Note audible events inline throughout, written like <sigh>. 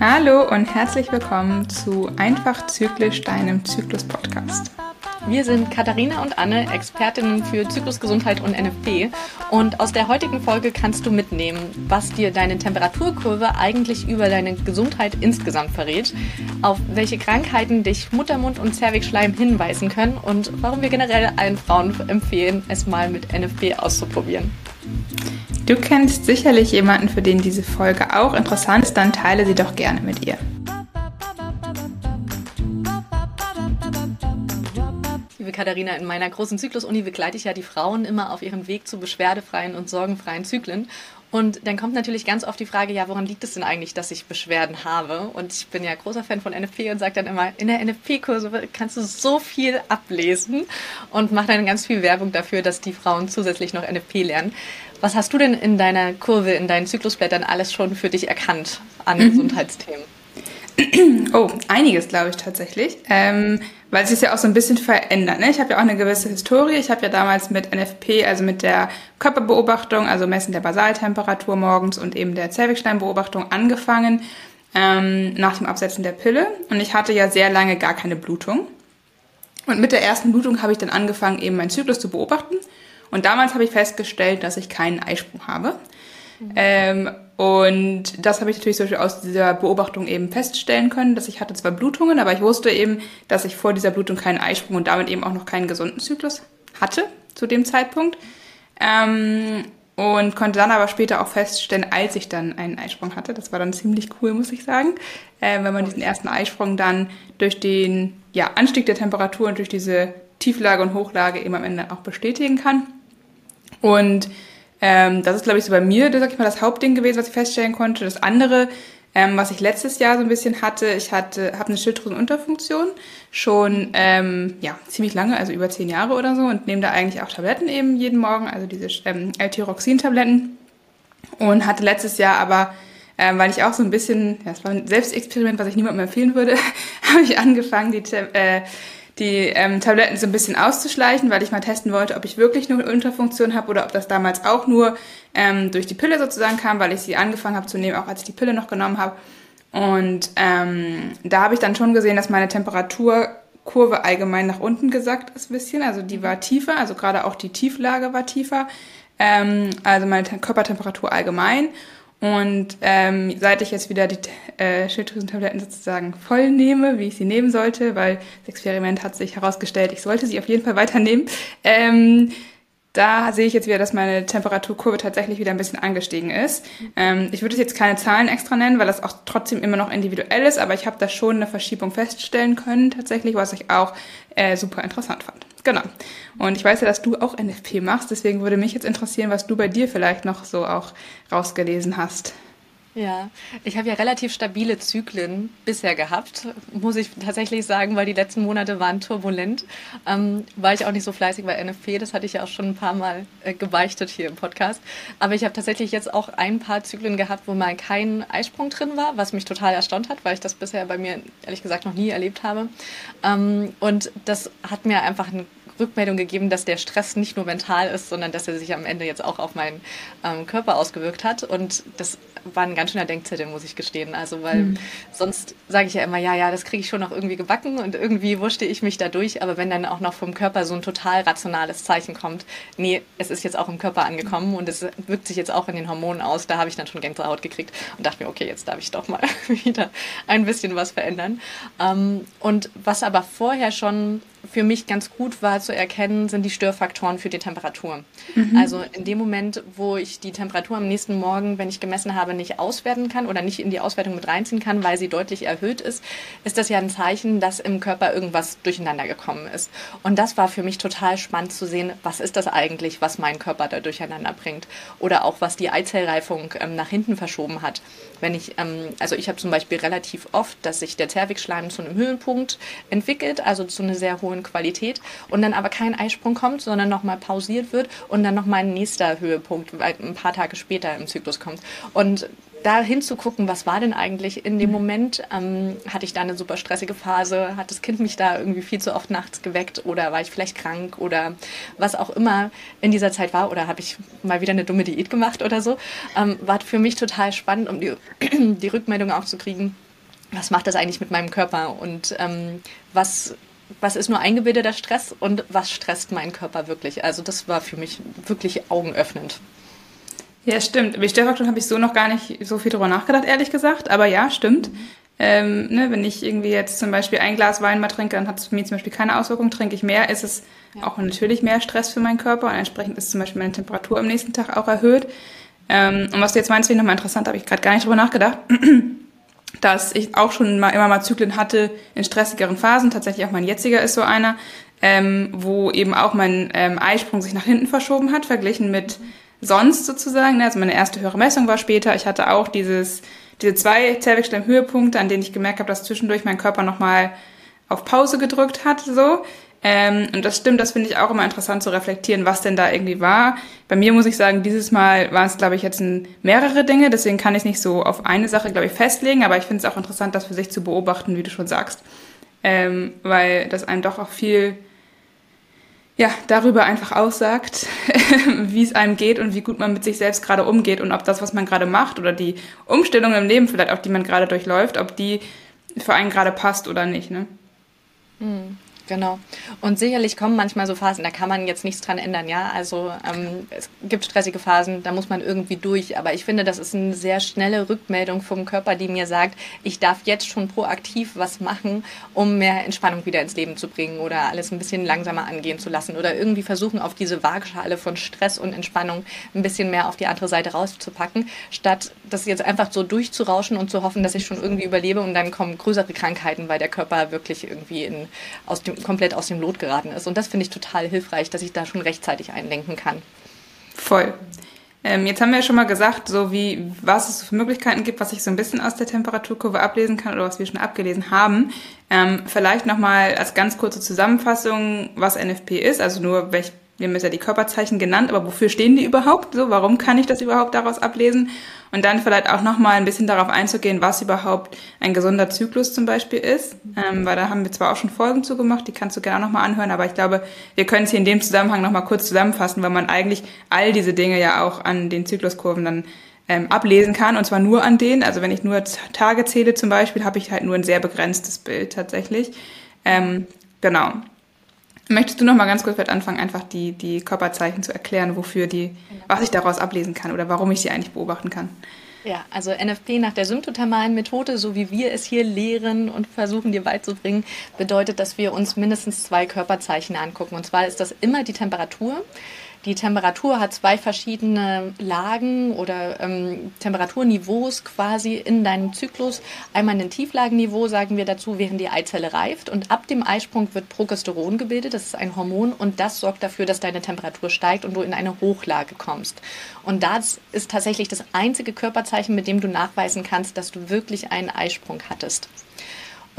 Hallo und herzlich willkommen zu Einfach Zyklisch, deinem Zyklus-Podcast. Wir sind Katharina und Anne, Expertinnen für Zyklusgesundheit und NFP. Und aus der heutigen Folge kannst du mitnehmen, was dir deine Temperaturkurve eigentlich über deine Gesundheit insgesamt verrät, auf welche Krankheiten dich Muttermund und Zervixschleim hinweisen können und warum wir generell allen Frauen empfehlen, es mal mit NFP auszuprobieren. Du kennst sicherlich jemanden, für den diese Folge auch interessant ist, dann teile sie doch gerne mit ihr. Katharina, in meiner großen Zyklusuni begleite ich ja die Frauen immer auf ihrem Weg zu beschwerdefreien und sorgenfreien Zyklen. Und dann kommt natürlich ganz oft die Frage, ja, woran liegt es denn eigentlich, dass ich Beschwerden habe? Und ich bin ja großer Fan von NFP und sage dann immer, in der NFP-Kurse kannst du so viel ablesen und mache dann ganz viel Werbung dafür, dass die Frauen zusätzlich noch NFP lernen. Was hast du denn in deiner Kurve, in deinen Zyklusblättern alles schon für dich erkannt an mhm. Gesundheitsthemen? <clears throat> Oh, einiges glaube ich tatsächlich, ähm, weil es sich ja auch so ein bisschen verändert. Ne? Ich habe ja auch eine gewisse Historie. Ich habe ja damals mit NFP, also mit der Körperbeobachtung, also Messen der Basaltemperatur morgens und eben der Zervixschleimbeobachtung angefangen ähm, nach dem Absetzen der Pille. Und ich hatte ja sehr lange gar keine Blutung. Und mit der ersten Blutung habe ich dann angefangen, eben meinen Zyklus zu beobachten. Und damals habe ich festgestellt, dass ich keinen Eisprung habe. Mhm. Ähm, und das habe ich natürlich zum Beispiel aus dieser Beobachtung eben feststellen können, dass ich hatte zwar Blutungen, aber ich wusste eben, dass ich vor dieser Blutung keinen Eisprung und damit eben auch noch keinen gesunden Zyklus hatte zu dem Zeitpunkt. Ähm, und konnte dann aber später auch feststellen, als ich dann einen Eisprung hatte, das war dann ziemlich cool, muss ich sagen, äh, wenn man diesen ersten Eisprung dann durch den ja, Anstieg der Temperatur und durch diese Tieflage und Hochlage eben am Ende auch bestätigen kann. Und ähm, das ist, glaube ich, so bei mir, sag ich mal, das Hauptding gewesen, was ich feststellen konnte. Das andere, ähm, was ich letztes Jahr so ein bisschen hatte, ich hatte, habe eine Schilddrüsenunterfunktion schon ähm, ja ziemlich lange, also über zehn Jahre oder so, und nehme da eigentlich auch Tabletten eben jeden Morgen, also diese ähm, L-Tyroxin-Tabletten. Und hatte letztes Jahr aber ähm, weil ich auch so ein bisschen, ja, es war ein Selbstexperiment, was ich niemandem empfehlen würde, <laughs> habe ich angefangen, die äh, die ähm, Tabletten so ein bisschen auszuschleichen, weil ich mal testen wollte, ob ich wirklich nur eine Unterfunktion habe oder ob das damals auch nur ähm, durch die Pille sozusagen kam, weil ich sie angefangen habe zu nehmen, auch als ich die Pille noch genommen habe. Und ähm, da habe ich dann schon gesehen, dass meine Temperaturkurve allgemein nach unten gesackt ist ein bisschen. Also die war tiefer, also gerade auch die Tieflage war tiefer. Ähm, also meine Körpertemperatur allgemein. Und ähm, seit ich jetzt wieder die äh, Schilddrüsentabletten sozusagen voll nehme, wie ich sie nehmen sollte, weil das Experiment hat sich herausgestellt, ich sollte sie auf jeden Fall weiternehmen, ähm, da sehe ich jetzt wieder, dass meine Temperaturkurve tatsächlich wieder ein bisschen angestiegen ist. Ähm, ich würde jetzt keine Zahlen extra nennen, weil das auch trotzdem immer noch individuell ist, aber ich habe da schon eine Verschiebung feststellen können, tatsächlich, was ich auch äh, super interessant fand. Genau. Und ich weiß ja, dass du auch NFP machst, deswegen würde mich jetzt interessieren, was du bei dir vielleicht noch so auch rausgelesen hast. Ja, ich habe ja relativ stabile Zyklen bisher gehabt, muss ich tatsächlich sagen, weil die letzten Monate waren turbulent. Ähm, war ich auch nicht so fleißig bei NFP, das hatte ich ja auch schon ein paar Mal äh, gebeichtet hier im Podcast. Aber ich habe tatsächlich jetzt auch ein paar Zyklen gehabt, wo mal kein Eisprung drin war, was mich total erstaunt hat, weil ich das bisher bei mir ehrlich gesagt noch nie erlebt habe. Ähm, und das hat mir einfach einen Rückmeldung gegeben, dass der Stress nicht nur mental ist, sondern dass er sich am Ende jetzt auch auf meinen ähm, Körper ausgewirkt hat. Und das war ein ganz schöner Denkzettel, muss ich gestehen. Also, weil mhm. sonst sage ich ja immer, ja, ja, das kriege ich schon noch irgendwie gebacken und irgendwie wurste ich mich da durch. Aber wenn dann auch noch vom Körper so ein total rationales Zeichen kommt, nee, es ist jetzt auch im Körper angekommen und es wirkt sich jetzt auch in den Hormonen aus, da habe ich dann schon Gänsehaut gekriegt und dachte mir, okay, jetzt darf ich doch mal <laughs> wieder ein bisschen was verändern. Ähm, und was aber vorher schon für mich ganz gut war zu erkennen, sind die Störfaktoren für die Temperatur. Mhm. Also in dem Moment, wo ich die Temperatur am nächsten Morgen, wenn ich gemessen habe, nicht auswerten kann oder nicht in die Auswertung mit reinziehen kann, weil sie deutlich erhöht ist, ist das ja ein Zeichen, dass im Körper irgendwas durcheinander gekommen ist. Und das war für mich total spannend zu sehen, was ist das eigentlich, was mein Körper da durcheinander bringt. Oder auch, was die Eizellreifung ähm, nach hinten verschoben hat. Wenn ich, ähm, also ich habe zum Beispiel relativ oft, dass sich der Zervixschleim zu einem Höhenpunkt entwickelt, also zu einer sehr hohen Qualität und dann aber kein Eisprung kommt, sondern nochmal pausiert wird und dann nochmal ein nächster Höhepunkt ein paar Tage später im Zyklus kommt. Und da hinzugucken, was war denn eigentlich in dem Moment? Ähm, hatte ich da eine super stressige Phase? Hat das Kind mich da irgendwie viel zu oft nachts geweckt? Oder war ich vielleicht krank? Oder was auch immer in dieser Zeit war? Oder habe ich mal wieder eine dumme Diät gemacht oder so? Ähm, war für mich total spannend, um die, <clears throat> die Rückmeldung auch zu kriegen. Was macht das eigentlich mit meinem Körper? Und ähm, was was ist nur eingebildeter Stress und was stresst meinen Körper wirklich? Also das war für mich wirklich augenöffnend. Ja, stimmt. Über die Stressfaktoren habe ich so noch gar nicht so viel drüber nachgedacht, ehrlich gesagt. Aber ja, stimmt. Ähm, ne, wenn ich irgendwie jetzt zum Beispiel ein Glas Wein mal trinke, dann hat es für mich zum Beispiel keine Auswirkung. Trinke ich mehr, ist es ja. auch natürlich mehr Stress für meinen Körper und entsprechend ist zum Beispiel meine Temperatur am nächsten Tag auch erhöht. Ähm, und was du jetzt meinst, finde ich nochmal interessant, habe ich gerade gar nicht drüber nachgedacht, <clears throat> dass ich auch schon mal immer mal Zyklen hatte in stressigeren Phasen. Tatsächlich auch mein jetziger ist so einer, ähm, wo eben auch mein ähm, Eisprung sich nach hinten verschoben hat, verglichen mit sonst sozusagen. Ne? Also meine erste höhere Messung war später. Ich hatte auch dieses, diese zwei Zervixschleim-Höhepunkte, an denen ich gemerkt habe, dass zwischendurch mein Körper nochmal auf Pause gedrückt hat, so. Ähm, und das stimmt, das finde ich auch immer interessant zu reflektieren, was denn da irgendwie war. Bei mir muss ich sagen, dieses Mal waren es, glaube ich, jetzt mehrere Dinge, deswegen kann ich nicht so auf eine Sache, glaube ich, festlegen, aber ich finde es auch interessant, das für sich zu beobachten, wie du schon sagst. Ähm, weil das einem doch auch viel ja, darüber einfach aussagt, <laughs> wie es einem geht und wie gut man mit sich selbst gerade umgeht und ob das, was man gerade macht oder die Umstellung im Leben vielleicht auch, die man gerade durchläuft, ob die für einen gerade passt oder nicht. Ne? Mhm. Genau. Und sicherlich kommen manchmal so Phasen, da kann man jetzt nichts dran ändern, ja. Also ähm, es gibt stressige Phasen, da muss man irgendwie durch. Aber ich finde, das ist eine sehr schnelle Rückmeldung vom Körper, die mir sagt, ich darf jetzt schon proaktiv was machen, um mehr Entspannung wieder ins Leben zu bringen oder alles ein bisschen langsamer angehen zu lassen oder irgendwie versuchen, auf diese Waagschale von Stress und Entspannung ein bisschen mehr auf die andere Seite rauszupacken, statt das jetzt einfach so durchzurauschen und zu hoffen, dass ich schon irgendwie überlebe und dann kommen größere Krankheiten, weil der Körper wirklich irgendwie in, aus dem komplett aus dem Lot geraten ist. Und das finde ich total hilfreich, dass ich da schon rechtzeitig einlenken kann. Voll. Ähm, jetzt haben wir ja schon mal gesagt, so wie was es für Möglichkeiten gibt, was ich so ein bisschen aus der Temperaturkurve ablesen kann oder was wir schon abgelesen haben. Ähm, vielleicht nochmal als ganz kurze Zusammenfassung, was NFP ist, also nur welch, wir haben jetzt ja die Körperzeichen genannt, aber wofür stehen die überhaupt? So, warum kann ich das überhaupt daraus ablesen? Und dann vielleicht auch nochmal ein bisschen darauf einzugehen, was überhaupt ein gesunder Zyklus zum Beispiel ist. Ähm, weil da haben wir zwar auch schon Folgen zugemacht, die kannst du gerne auch nochmal anhören, aber ich glaube, wir können es hier in dem Zusammenhang nochmal kurz zusammenfassen, weil man eigentlich all diese Dinge ja auch an den Zykluskurven dann ähm, ablesen kann, und zwar nur an denen. Also wenn ich nur Tage zähle zum Beispiel, habe ich halt nur ein sehr begrenztes Bild tatsächlich. Ähm, genau. Möchtest du noch mal ganz kurz anfangen, einfach die, die Körperzeichen zu erklären, wofür die, was ich daraus ablesen kann oder warum ich sie eigentlich beobachten kann? Ja, also NFP nach der symptothermalen Methode, so wie wir es hier lehren und versuchen dir beizubringen, bedeutet, dass wir uns mindestens zwei Körperzeichen angucken. Und zwar ist das immer die Temperatur. Die Temperatur hat zwei verschiedene Lagen oder ähm, Temperaturniveaus quasi in deinem Zyklus. Einmal ein Tieflagenniveau, sagen wir dazu, während die Eizelle reift. Und ab dem Eisprung wird Progesteron gebildet, das ist ein Hormon, und das sorgt dafür, dass deine Temperatur steigt und du in eine Hochlage kommst. Und das ist tatsächlich das einzige Körperzeichen, mit dem du nachweisen kannst, dass du wirklich einen Eisprung hattest.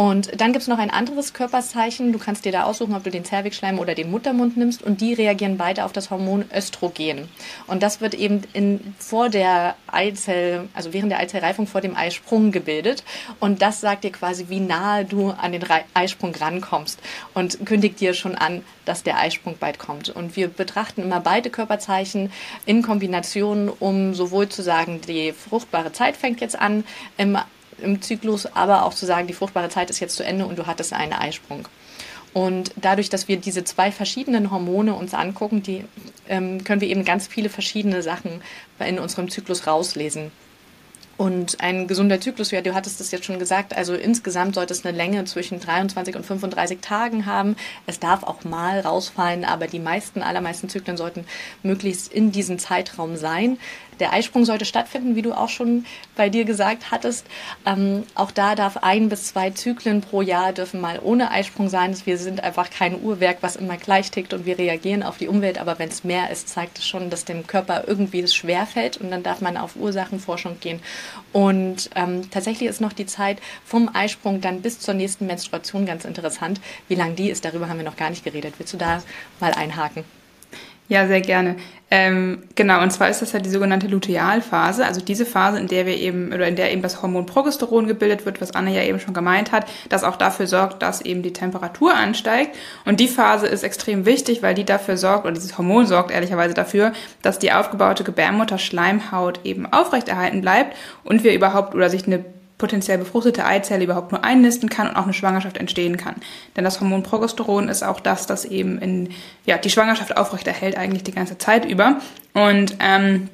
Und dann gibt es noch ein anderes Körperzeichen. Du kannst dir da aussuchen, ob du den Zervixschleim oder den Muttermund nimmst. Und die reagieren beide auf das Hormon Östrogen. Und das wird eben in, vor der Eizell, also während der Eizellreifung vor dem Eisprung gebildet. Und das sagt dir quasi, wie nahe du an den Eisprung rankommst. Und kündigt dir schon an, dass der Eisprung bald kommt. Und wir betrachten immer beide Körperzeichen in Kombination, um sowohl zu sagen, die fruchtbare Zeit fängt jetzt an, im im Zyklus, aber auch zu sagen, die fruchtbare Zeit ist jetzt zu Ende und du hattest einen Eisprung. Und dadurch, dass wir diese zwei verschiedenen Hormone uns angucken, die, ähm, können wir eben ganz viele verschiedene Sachen in unserem Zyklus rauslesen. Und ein gesunder Zyklus, ja, du hattest es jetzt schon gesagt, also insgesamt sollte es eine Länge zwischen 23 und 35 Tagen haben. Es darf auch mal rausfallen, aber die meisten, allermeisten Zyklen sollten möglichst in diesem Zeitraum sein. Der Eisprung sollte stattfinden, wie du auch schon bei dir gesagt hattest. Ähm, auch da darf ein bis zwei Zyklen pro Jahr dürfen mal ohne Eisprung sein. Wir sind einfach kein Uhrwerk, was immer gleich tickt und wir reagieren auf die Umwelt. Aber wenn es mehr ist, zeigt es schon, dass dem Körper irgendwie es schwerfällt und dann darf man auf Ursachenforschung gehen Und ähm, tatsächlich ist noch die Zeit vom Eisprung dann bis zur nächsten Menstruation ganz interessant. Wie lang die ist, darüber haben wir noch gar nicht geredet. Willst du da mal einhaken? Ja, sehr gerne. Ähm, genau, und zwar ist das ja die sogenannte Lutealphase, also diese Phase, in der wir eben, oder in der eben das Hormon Progesteron gebildet wird, was Anne ja eben schon gemeint hat, das auch dafür sorgt, dass eben die Temperatur ansteigt. Und die Phase ist extrem wichtig, weil die dafür sorgt, oder dieses Hormon sorgt ehrlicherweise dafür, dass die aufgebaute Gebärmutter-Schleimhaut eben aufrechterhalten bleibt und wir überhaupt, oder sich eine potenziell befruchtete Eizelle überhaupt nur einnisten kann und auch eine Schwangerschaft entstehen kann. Denn das Hormon Progesteron ist auch das, das eben in, ja, die Schwangerschaft aufrechterhält eigentlich die ganze Zeit über. Und ähm,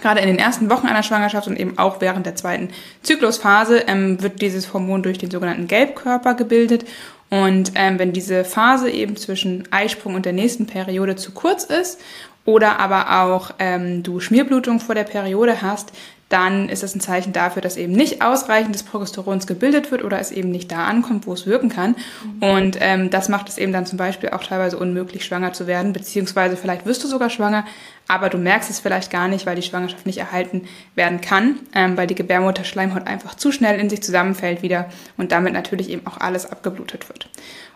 Gerade in den ersten Wochen einer Schwangerschaft und eben auch während der zweiten Zyklusphase ähm, wird dieses Hormon durch den sogenannten Gelbkörper gebildet. Und ähm, wenn diese Phase eben zwischen Eisprung und der nächsten Periode zu kurz ist oder aber auch ähm, du Schmierblutung vor der Periode hast, dann ist das ein Zeichen dafür, dass eben nicht ausreichend des Progesterons gebildet wird oder es eben nicht da ankommt, wo es wirken kann. Mhm. Und ähm, das macht es eben dann zum Beispiel auch teilweise unmöglich, schwanger zu werden, beziehungsweise vielleicht wirst du sogar schwanger, aber du merkst es vielleicht gar nicht, weil die Schwangerschaft nicht erhalten werden kann, ähm, weil die Gebärmutterschleimhaut einfach zu schnell in sich zusammenfällt wieder und damit natürlich eben auch alles abgeblutet wird.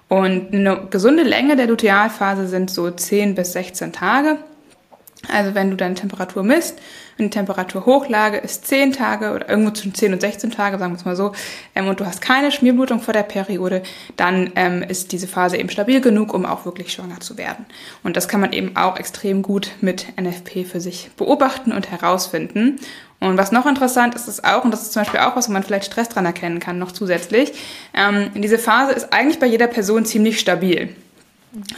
Und eine gesunde Länge der Lutealphase sind so 10 bis 16 Tage. Also wenn du deine Temperatur misst und die Temperaturhochlage ist 10 Tage oder irgendwo zwischen 10 und 16 Tage, sagen wir es mal so, ähm, und du hast keine Schmierblutung vor der Periode, dann ähm, ist diese Phase eben stabil genug, um auch wirklich schwanger zu werden. Und das kann man eben auch extrem gut mit NFP für sich beobachten und herausfinden. Und was noch interessant ist, ist auch, und das ist zum Beispiel auch was, wo man vielleicht Stress dran erkennen kann, noch zusätzlich, ähm, diese Phase ist eigentlich bei jeder Person ziemlich stabil.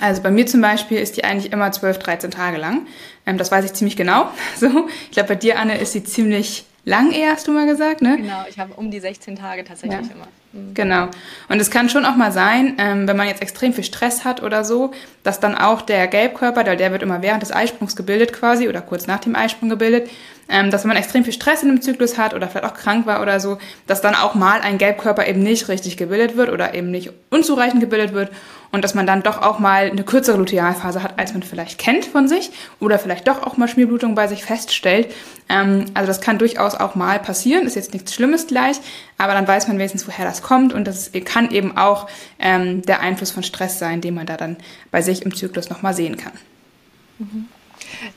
Also bei mir zum Beispiel ist die eigentlich immer 12, 13 Tage lang. Ähm, das weiß ich ziemlich genau. <laughs> So, ich glaube, bei dir, Anne, ist sie ziemlich lang eher, hast du mal gesagt, ne? Genau, ich habe um die 16 Tage tatsächlich ja. immer. Mhm. Genau. Und es kann schon auch mal sein, ähm, wenn man jetzt extrem viel Stress hat oder so, dass dann auch der Gelbkörper, der, der wird immer während des Eisprungs gebildet quasi oder kurz nach dem Eisprung gebildet, ähm, dass wenn man extrem viel Stress in einem Zyklus hat oder vielleicht auch krank war oder so, dass dann auch mal ein Gelbkörper eben nicht richtig gebildet wird oder eben nicht unzureichend gebildet wird und dass man dann doch auch mal eine kürzere Lutealphase hat, als man vielleicht kennt von sich oder vielleicht doch auch mal Schmierblutung bei sich feststellt. Ähm, also das kann durchaus auch mal passieren, ist jetzt nichts Schlimmes gleich, aber dann weiß man wenigstens, woher das kommt und das kann eben auch ähm, der Einfluss von Stress sein, den man da dann bei sich im Zyklus nochmal sehen kann. Mhm.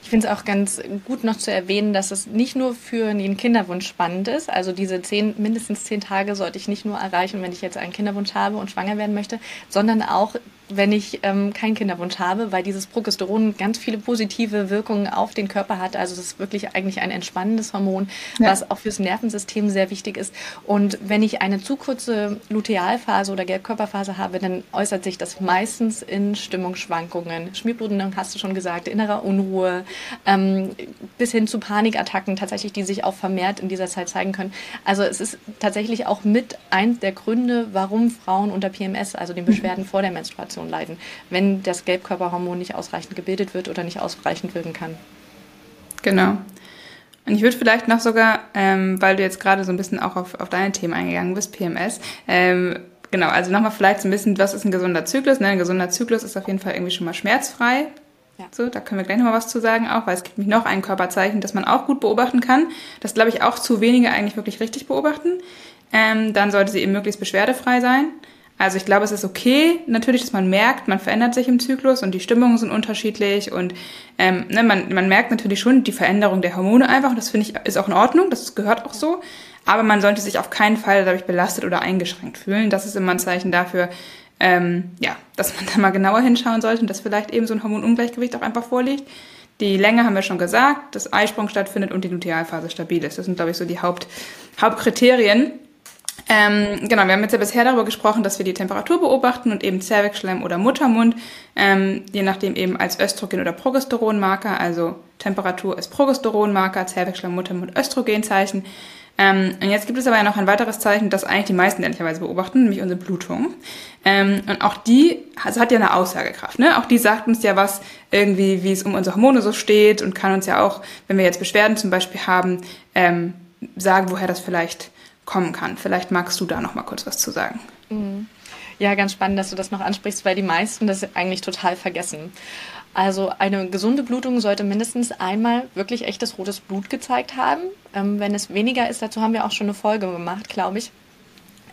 Ich finde es auch ganz gut noch zu erwähnen, dass es nicht nur für den Kinderwunsch spannend ist. Also diese zehn, mindestens zehn Tage sollte ich nicht nur erreichen, wenn ich jetzt einen Kinderwunsch habe und schwanger werden möchte, sondern auch wenn ich ähm, keinen Kinderwunsch habe, weil dieses Progesteron ganz viele positive Wirkungen auf den Körper hat. Also es ist wirklich eigentlich ein entspannendes Hormon, ja. was auch fürs Nervensystem sehr wichtig ist. Und wenn ich eine zu kurze Lutealphase oder Gelbkörperphase habe, dann äußert sich das meistens in Stimmungsschwankungen, Schmierbluten, hast du schon gesagt, innerer Unruhe, ähm, bis hin zu Panikattacken tatsächlich, die sich auch vermehrt in dieser Zeit zeigen können. Also es ist tatsächlich auch mit eins der Gründe, warum Frauen unter PMS, also den Beschwerden mhm. vor der Menstruation, Depression leiden, wenn das Gelbkörperhormon nicht ausreichend gebildet wird oder nicht ausreichend wirken kann. Genau. Und ich würde vielleicht noch sogar, ähm, weil du jetzt gerade so ein bisschen auch auf, auf deine Themen eingegangen bist, PMS, ähm, genau, also nochmal vielleicht so ein bisschen, was ist ein gesunder Zyklus? Ne? Ein gesunder Zyklus ist auf jeden Fall irgendwie schon mal schmerzfrei. Ja. So, da können wir gleich nochmal was zu sagen auch, weil es gibt noch ein Körperzeichen, das man auch gut beobachten kann. Das glaube ich auch zu wenige eigentlich wirklich richtig beobachten. Ähm, dann sollte sie eben möglichst beschwerdefrei sein. Also ich glaube, es ist okay, natürlich, dass man merkt, man verändert sich im Zyklus und die Stimmungen sind unterschiedlich und ähm, ne, man, man merkt natürlich schon die Veränderung der Hormone einfach und das finde ich ist auch in Ordnung, das gehört auch so. Aber man sollte sich auf keinen Fall dadurch belastet oder eingeschränkt fühlen. Das ist immer ein Zeichen dafür, ähm, ja, dass man <laughs> da mal genauer hinschauen sollte und dass vielleicht eben so ein Hormonungleichgewicht auch einfach vorliegt. Die Länge haben wir schon gesagt, dass Eisprung stattfindet und die Lutealphase stabil ist. Das sind, glaube ich, so die Haupt, Hauptkriterien. Ähm, genau, wir haben jetzt ja bisher darüber gesprochen, dass wir die Temperatur beobachten und eben Zervixschleim oder Muttermund, ähm, je nachdem eben als Östrogen- oder Progesteronmarker, also Temperatur ist Progesteronmarker, Zervixschleim, Muttermund, Östrogenzeichen. Ähm, und jetzt gibt es aber ja noch ein weiteres Zeichen, das eigentlich die meisten ehrlicherweise beobachten, nämlich unsere Blutung. Ähm, und auch die also hat ja eine Aussagekraft. Ne? Auch die sagt uns ja was irgendwie, wie es um unsere Hormone so steht und kann uns ja auch, wenn wir jetzt Beschwerden zum Beispiel haben, ähm, sagen, woher das vielleicht kommen kann. Vielleicht magst du da noch mal kurz was zu sagen. Mhm. Ja, ganz spannend, dass du das noch ansprichst, weil die meisten das eigentlich total vergessen. Also eine gesunde Blutung sollte mindestens einmal wirklich echtes rotes Blut gezeigt haben. Ähm, wenn es weniger ist, dazu haben wir auch schon eine Folge gemacht, glaube ich.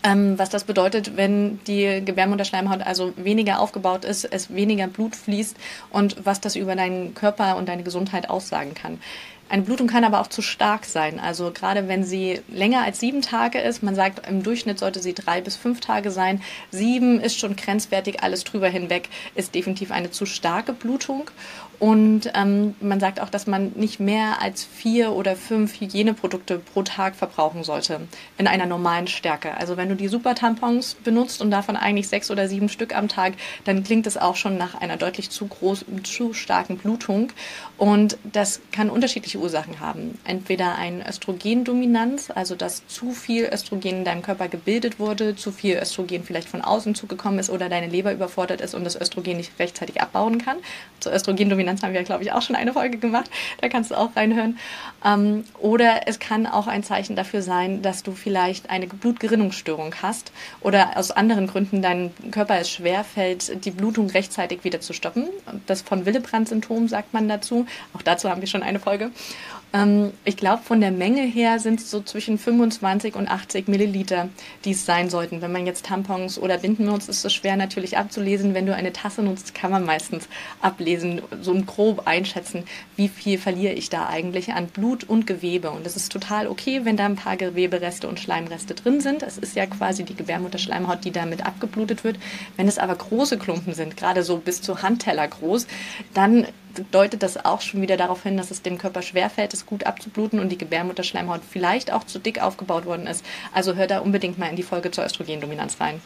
Ähm, was das bedeutet, wenn die Gebärmutterschleimhaut also weniger aufgebaut ist, es weniger Blut fließt und was das über deinen Körper und deine Gesundheit aussagen kann. Eine Blutung kann aber auch zu stark sein. Also gerade wenn sie länger als sieben Tage ist, man sagt, im Durchschnitt sollte sie drei bis fünf Tage sein. Sieben ist schon grenzwertig, alles drüber hinweg ist definitiv eine zu starke Blutung. Und ähm, man sagt auch, dass man nicht mehr als vier oder fünf Hygieneprodukte pro Tag verbrauchen sollte in einer normalen Stärke. Also wenn du die Super-Tampons benutzt und davon eigentlich sechs oder sieben Stück am Tag, dann klingt es auch schon nach einer deutlich zu großen, zu starken Blutung. Und das kann unterschiedliche Ursachen haben. Entweder eine Östrogendominanz, also dass zu viel Östrogen in deinem Körper gebildet wurde, zu viel Östrogen vielleicht von außen zugekommen ist oder deine Leber überfordert ist und das Östrogen nicht rechtzeitig abbauen kann. Zur Östrogendominanz Dominanz haben wir, glaube ich, auch schon eine Folge gemacht. Da kannst du auch reinhören. Ähm, oder es kann auch ein Zeichen dafür sein, dass du vielleicht eine Blutgerinnungsstörung hast oder aus anderen Gründen dein Körper es schwerfällt, die Blutung rechtzeitig wieder zu stoppen. Das von Willebrand-Syndrom sagt man dazu. Auch dazu haben wir schon eine Folge. Ähm, ich glaube, von der Menge her sind es so zwischen 25 und 80 Milliliter, die es sein sollten. Wenn man jetzt Tampons oder Binden nutzt, ist es schwer natürlich abzulesen. Wenn du eine Tasse nutzt, kann man meistens ablesen, so grob einschätzen, wie viel verliere ich da eigentlich an Blut und Gewebe. Und es ist total okay, wenn da ein paar Gewebereste und Schleimreste drin sind. Es ist ja quasi die Gebärmutterschleimhaut, die damit abgeblutet wird. Wenn es aber große Klumpen sind, gerade so bis zu Handteller groß, dann deutet das auch schon wieder darauf hin, dass es dem Körper schwerfällt, es gut abzubluten und die Gebärmutterschleimhaut vielleicht auch zu dick aufgebaut worden ist. Also hör da unbedingt mal in die Folge zur Östrogendominanz rein.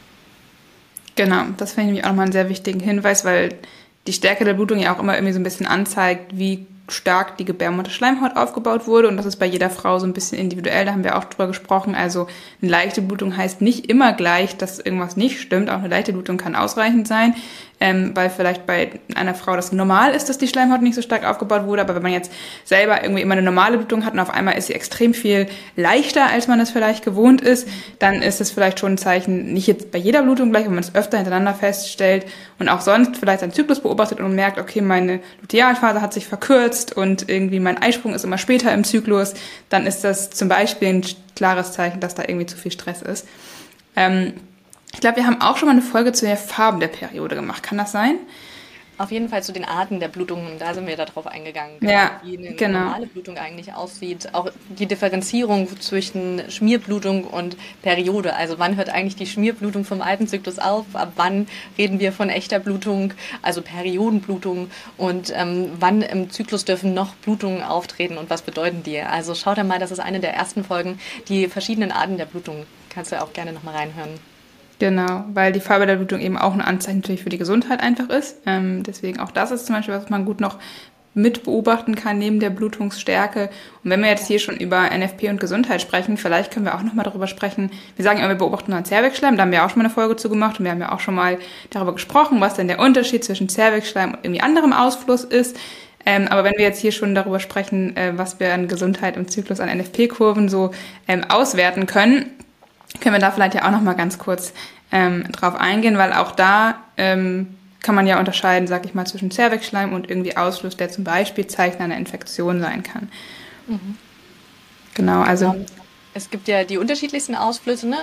Genau, das finde ich auch nochmal einen sehr wichtigen Hinweis, weil die Stärke der Blutung ja auch immer irgendwie so ein bisschen anzeigt, wie stark die Gebärmutterschleimhaut aufgebaut wurde und das ist bei jeder Frau so ein bisschen individuell, da haben wir auch drüber gesprochen. Also eine leichte Blutung heißt nicht immer gleich, dass irgendwas nicht stimmt. Auch eine leichte Blutung kann ausreichend sein ähm, weil vielleicht bei einer Frau das normal ist, dass die Schleimhaut nicht so stark aufgebaut wurde. Aber wenn man jetzt selber irgendwie immer eine normale Blutung hat und auf einmal ist sie extrem viel leichter, als man es vielleicht gewohnt ist, dann ist es vielleicht schon ein Zeichen, nicht jetzt bei jeder Blutung gleich, wenn man es öfter hintereinander feststellt und auch sonst vielleicht seinen Zyklus beobachtet und merkt, okay, meine Lutealphase hat sich verkürzt und irgendwie mein Eisprung ist immer später im Zyklus, dann ist das zum Beispiel ein klares Zeichen, dass da irgendwie zu viel Stress ist. Ähm, ich glaube, wir haben auch schon mal eine Folge zu den Farben der Periode gemacht. Kann das sein? Auf jeden Fall zu den Arten der Blutungen, da sind wir darauf eingegangen, ja, wie eine genau. normale Blutung eigentlich aussieht. Auch die Differenzierung zwischen Schmierblutung und Periode. Also wann hört eigentlich die Schmierblutung vom alten Zyklus auf? Ab wann reden wir von echter Blutung, also Periodenblutung? Und ähm, wann im Zyklus dürfen noch Blutungen auftreten und was bedeuten die? Also schaut da mal, das ist eine der ersten Folgen, die verschiedenen Arten der Blutung. Kannst du auch gerne nochmal reinhören. Genau, weil die Farbe der Blutung eben auch ein Anzeichen natürlich für die Gesundheit einfach ist. Ähm, deswegen auch das ist zum Beispiel, was man gut noch mit beobachten kann neben der Blutungsstärke. Und wenn wir jetzt hier schon über NFP und Gesundheit sprechen, vielleicht können wir auch nochmal darüber sprechen. Wir sagen immer, wir beobachten nur Zervixschleim, da haben wir auch schon mal eine Folge zu gemacht und wir haben ja auch schon mal darüber gesprochen, was denn der Unterschied zwischen Zervixschleim und irgendwie anderem Ausfluss ist. Ähm, aber wenn wir jetzt hier schon darüber sprechen, äh, was wir an Gesundheit und Zyklus an NFP-Kurven so ähm, auswerten können, können wir da vielleicht ja auch noch mal ganz kurz ähm, drauf eingehen, weil auch da ähm, kann man ja unterscheiden, sag ich mal, zwischen Zervixschleim und irgendwie Ausfluss, der zum Beispiel Zeichen einer Infektion sein kann. Mhm. Genau, also es gibt ja die unterschiedlichsten Ausflüsse. Ne?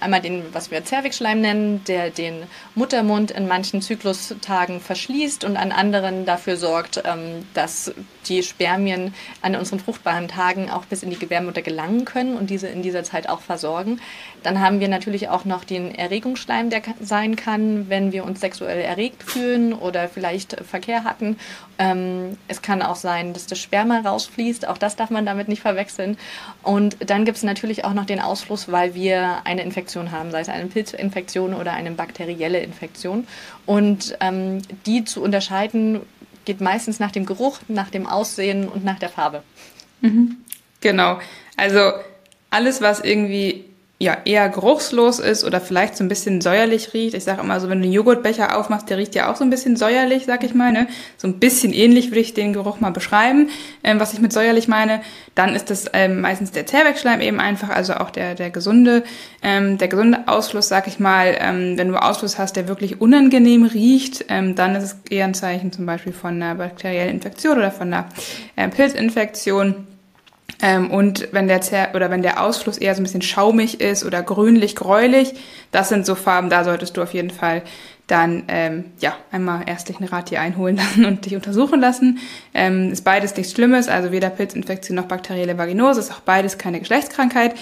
Einmal den, was wir Zervixschleim nennen, der den Muttermund in manchen Zyklustagen verschließt und an anderen dafür sorgt, ähm, dass die Spermien an unseren fruchtbaren Tagen auch bis in die Gebärmutter gelangen können und diese in dieser Zeit auch versorgen. Dann haben wir natürlich auch noch den Erregungsschleim, der sein kann, wenn wir uns sexuell erregt fühlen oder vielleicht Verkehr hatten. Ähm, es kann auch sein, dass das Sperma rausfließt. Auch das darf man damit nicht verwechseln. Und dann gibt es natürlich auch noch den Ausfluss, weil wir eine Infektion haben, sei es eine Pilzinfektion oder eine bakterielle Infektion. Und ähm, die zu unterscheiden, geht meistens nach dem Geruch, nach dem Aussehen und nach der Farbe. Mhm. Genau. Also alles, was irgendwie ja eher geruchslos ist oder vielleicht so ein bisschen säuerlich riecht. Ich sage immer so, wenn du einen Joghurtbecher aufmachst, der riecht ja auch so ein bisschen säuerlich, sag ich mal. Ne? So ein bisschen ähnlich würde ich den Geruch mal beschreiben, ähm, was ich mit säuerlich meine. Dann ist das ähm, meistens der Zervixschleim eben einfach, also auch der, der gesunde, ähm, der gesunde Ausfluss, sag ich mal. Ähm, wenn du Ausfluss hast, der wirklich unangenehm riecht, ähm, dann ist es eher ein Zeichen zum Beispiel von einer bakteriellen Infektion oder von einer äh, Pilzinfektion. Ähm, und wenn der Zer oder wenn der Ausfluss eher so ein bisschen schaumig ist oder grünlich, gräulich, das sind so Farben, da solltest du auf jeden Fall dann ähm, ja einmal ärztlichen Rat hier einholen <laughs> lassen und dich untersuchen lassen. Ähm, ist beides nichts Schlimmes, also weder Pilzinfektion noch bakterielle Vaginose, ist auch beides keine Geschlechtskrankheit.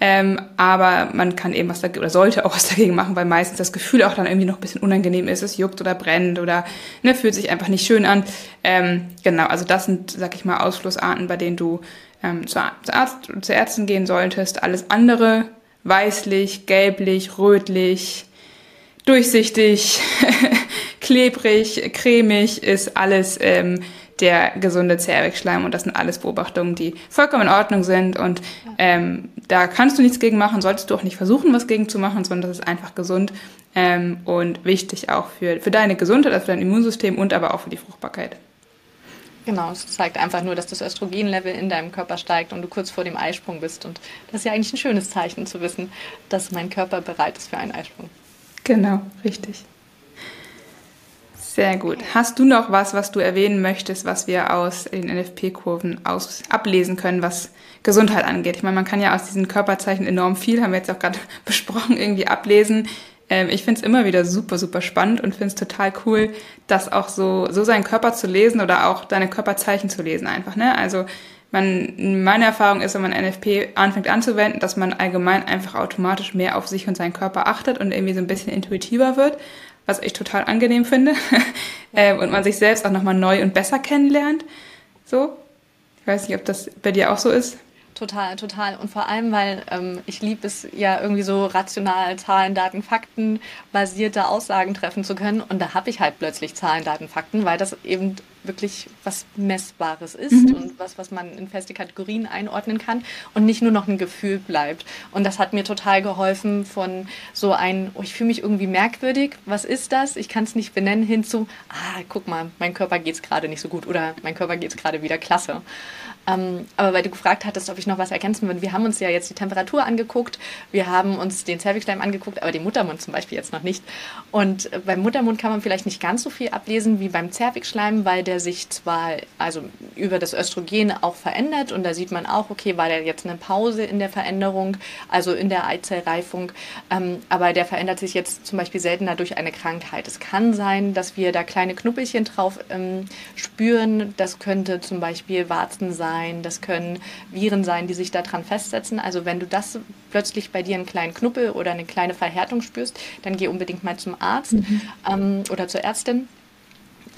Ähm, aber man kann eben was dagegen oder sollte auch was dagegen machen, weil meistens das Gefühl auch dann irgendwie noch ein bisschen unangenehm ist. Es juckt oder brennt oder ne, fühlt sich einfach nicht schön an. Ähm, genau, also das sind, sag ich mal, Ausflussarten, bei denen du ähm, zur, Arzt, zur Ärztin gehen solltest. Alles andere, weißlich, gelblich, rötlich, durchsichtig, <laughs> klebrig, cremig, ist alles ähm, der gesunde Zervixschleim und das sind alles Beobachtungen, die vollkommen in Ordnung sind und ähm, da kannst du nichts gegen machen, solltest du auch nicht versuchen, was gegen zu machen, sondern das ist einfach gesund ähm, und wichtig auch für, für deine Gesundheit, also für dein Immunsystem und aber auch für die Fruchtbarkeit. Genau, es zeigt einfach nur, dass das Östrogenlevel in deinem Körper steigt und du kurz vor dem Eisprung bist. Und das ist ja eigentlich ein schönes Zeichen zu wissen, dass mein Körper bereit ist für einen Eisprung. Genau, richtig. Sehr gut. Hast du noch was, was du erwähnen möchtest, was wir aus den NFP-Kurven ablesen können, was Gesundheit angeht? Ich meine, man kann ja aus diesen Körperzeichen enorm viel, haben wir jetzt auch gerade <laughs> besprochen, irgendwie ablesen. Ähm, ich finde es immer wieder super, super spannend und finde es total cool, das auch so, so seinen Körper zu lesen oder auch deine Körperzeichen zu lesen einfach. Ne? Also man, meine Erfahrung ist, wenn man NFP anfängt anzuwenden, dass man allgemein einfach automatisch mehr auf sich und seinen Körper achtet und irgendwie so ein bisschen intuitiver wird, was ich total angenehm finde. <laughs> ähm, und man sich selbst auch nochmal neu und besser kennenlernt. So. Ich weiß nicht, ob das bei dir auch so ist. Total, total. Und vor allem, weil ähm, ich liebe es ja irgendwie so rational Zahlen, Daten, Fakten basierte Aussagen treffen zu können. Und da habe ich halt plötzlich Zahlen, Daten, Fakten, weil das eben wirklich was Messbares ist mhm. und was, was man in feste Kategorien einordnen kann und nicht nur noch ein Gefühl bleibt. Und das hat mir total geholfen von so ein, oh, ich fühle mich irgendwie merkwürdig, was ist das? Ich kann es nicht benennen, hin zu, ah, guck mal, mein Körper geht es gerade nicht so gut oder mein Körper geht es gerade wieder klasse. Ähm, aber weil du gefragt hattest, ob ich noch was ergänzen würde, wir haben uns ja jetzt die Temperatur angeguckt, wir haben uns den Zervixschleim angeguckt, aber den Muttermund zum Beispiel jetzt noch nicht. Und beim Muttermund kann man vielleicht nicht ganz so viel ablesen wie beim Zervixschleim, weil der sich zwar also über das Östrogen auch verändert und da sieht man auch, okay, war der jetzt eine Pause in der Veränderung, also in der Eizellreifung, ähm, aber der verändert sich jetzt zum Beispiel seltener durch eine Krankheit. Es kann sein, dass wir da kleine Knuppelchen drauf ähm, spüren. Das könnte zum Beispiel Warzen sein sein, das können Viren sein, die sich daran festsetzen. Also wenn du das plötzlich bei dir einen kleinen Knuppel oder eine kleine Verhärtung spürst, dann geh unbedingt mal zum Arzt mhm. ähm, oder zur Ärztin.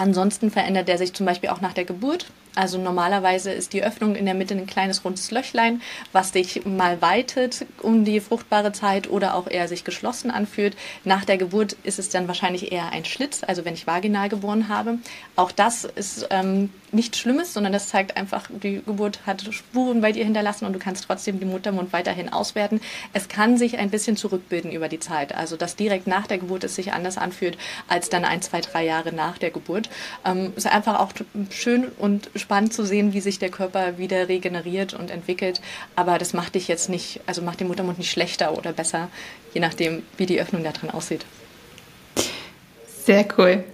Ansonsten verändert der sich zum Beispiel auch nach der Geburt. Also normalerweise ist die Öffnung in der Mitte ein kleines rundes Löchlein, was sich mal weitet um die fruchtbare Zeit oder auch eher sich geschlossen anfühlt. Nach der Geburt ist es dann wahrscheinlich eher ein Schlitz, also wenn ich vaginal geboren habe. Auch das ist ähm, nichts Schlimmes, sondern das zeigt einfach, die Geburt hat Spuren bei dir hinterlassen und du kannst trotzdem den Muttermund weiterhin auswerten. Es kann sich ein bisschen zurückbilden über die Zeit. Also dass direkt nach der Geburt es sich anders anfühlt als dann ein, zwei, drei Jahre nach der Geburt. Ähm, ist einfach auch schön und spannend zu sehen, wie sich der Körper wieder regeneriert und entwickelt. Aber das macht dich jetzt nicht, also macht den Muttermund nicht schlechter oder besser, je nachdem, wie die Öffnung da drin aussieht. Sehr cool.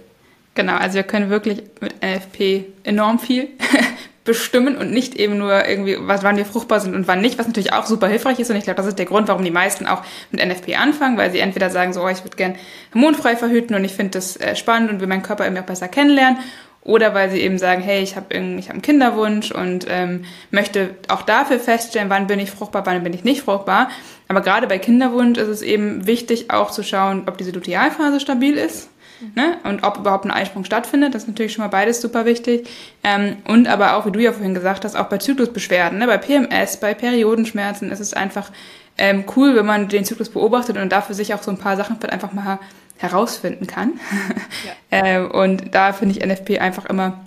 Genau, also wir können wirklich mit NFP enorm viel <laughs> bestimmen und nicht eben nur irgendwie, wann wir fruchtbar sind und wann nicht, was natürlich auch super hilfreich ist. Und ich glaube, das ist der Grund, warum die meisten auch mit NFP anfangen, weil sie entweder sagen so, oh, ich würde gern hormonfrei verhüten und ich finde das äh, spannend und will meinen Körper irgendwie auch besser kennenlernen oder weil sie eben sagen, hey, ich habe hab einen Kinderwunsch und ähm, möchte auch dafür feststellen, wann bin ich fruchtbar, wann bin ich nicht fruchtbar. Aber gerade bei Kinderwunsch ist es eben wichtig auch zu schauen, ob diese Lutealphase stabil ist. Ne? Und ob überhaupt ein Eisprung stattfindet, das ist natürlich schon mal beides super wichtig. Ähm, und aber auch, wie du ja vorhin gesagt hast, auch bei Zyklusbeschwerden, ne? bei PMS, bei Periodenschmerzen ist es einfach ähm, cool, wenn man den Zyklus beobachtet und dafür sich auch so ein paar Sachen einfach mal herausfinden kann. Ja. <laughs> äh, und da finde ich NFP einfach immer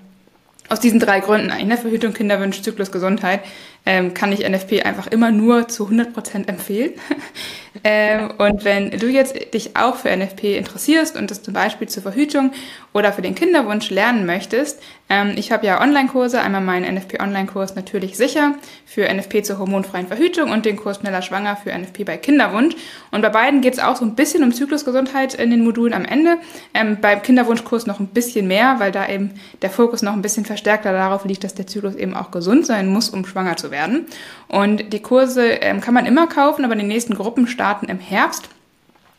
aus diesen drei Gründen eigentlich, ne? Verhütung, Kinderwunsch, Zyklus, Gesundheit, ähm, kann ich NFP einfach immer nur zu 100% empfehlen. <laughs> ähm, und wenn du jetzt dich auch für NFP interessierst und das zum Beispiel zur Verhütung oder für den Kinderwunsch lernen möchtest, ähm, ich habe ja Online-Kurse, einmal meinen NFP-Online-Kurs natürlich sicher für NFP zur hormonfreien Verhütung und den Kurs schneller schwanger für NFP bei Kinderwunsch. Und bei beiden geht es auch so ein bisschen um Zyklusgesundheit in den Modulen am Ende. Ähm, beim Kinderwunschkurs noch ein bisschen mehr, weil da eben der Fokus noch ein bisschen verstärkter darauf liegt, dass der Zyklus eben auch gesund sein muss, um schwanger zu werden. Und die Kurse ähm, kann man immer kaufen, aber die nächsten Gruppen starten im Herbst.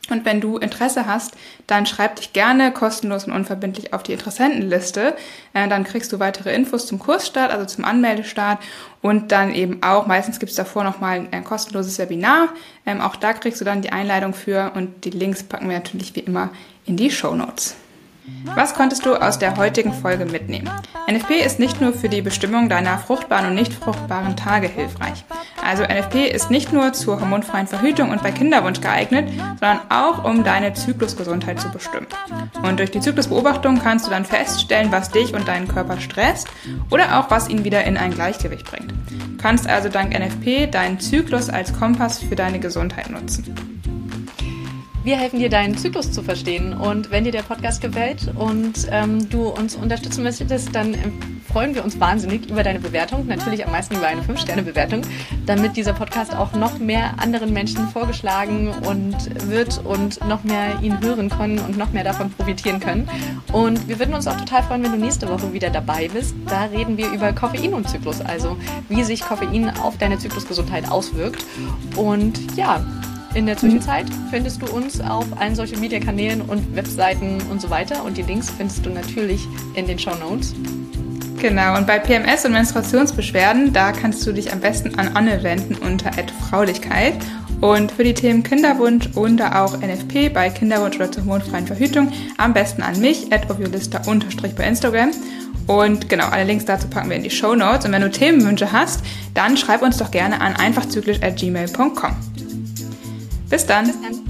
Und wenn du Interesse hast, dann schreib dich gerne kostenlos und unverbindlich auf die Interessentenliste. Äh, dann kriegst du weitere Infos zum Kursstart, also zum Anmeldestart und dann eben auch, meistens gibt es davor nochmal ein kostenloses Webinar. Ähm, auch da kriegst du dann die Einleitung für und die Links packen wir natürlich wie immer in die Show Notes. Was konntest du aus der heutigen Folge mitnehmen? NFP ist nicht nur für die Bestimmung deiner fruchtbaren und nicht fruchtbaren Tage hilfreich. Also NFP ist nicht nur zur hormonfreien Verhütung und bei Kinderwunsch geeignet, sondern auch um deine Zyklusgesundheit zu bestimmen. Und durch die Zyklusbeobachtung kannst du dann feststellen, was dich und deinen Körper stresst oder auch was ihn wieder in ein Gleichgewicht bringt. Du kannst also dank NFP deinen Zyklus als Kompass für deine Gesundheit nutzen. Wir helfen dir, deinen Zyklus zu verstehen. Und wenn dir der Podcast gefällt und ähm, du uns unterstützen möchtest, dann freuen wir uns wahnsinnig über deine Bewertung. Natürlich am meisten über eine 5-Sterne-Bewertung, damit dieser Podcast auch noch mehr anderen Menschen vorgeschlagen und wird und noch mehr ihn hören können und noch mehr davon profitieren können. Und wir würden uns auch total freuen, wenn du nächste Woche wieder dabei bist. Da reden wir über Koffein und Zyklus, also wie sich Koffein auf deine Zyklusgesundheit auswirkt. Und ja, in der Zwischenzeit findest du uns auf allen Social Media Kanälen und Webseiten und so weiter. Und die Links findest du natürlich in den Show Notes. Genau, und bei PMS und Menstruationsbeschwerden, da kannst du dich am besten an Anne wenden unter Fraulichkeit. Und für die Themen Kinderwunsch und auch NFP bei Kinderwunsch oder zur hormonfreien Verhütung am besten an mich, at bei Instagram. Und genau, alle Links dazu packen wir in die Show Notes. Und wenn du Themenwünsche hast, dann schreib uns doch gerne an einfachzyklisch at gmail.com. Bis dann. Bis dann.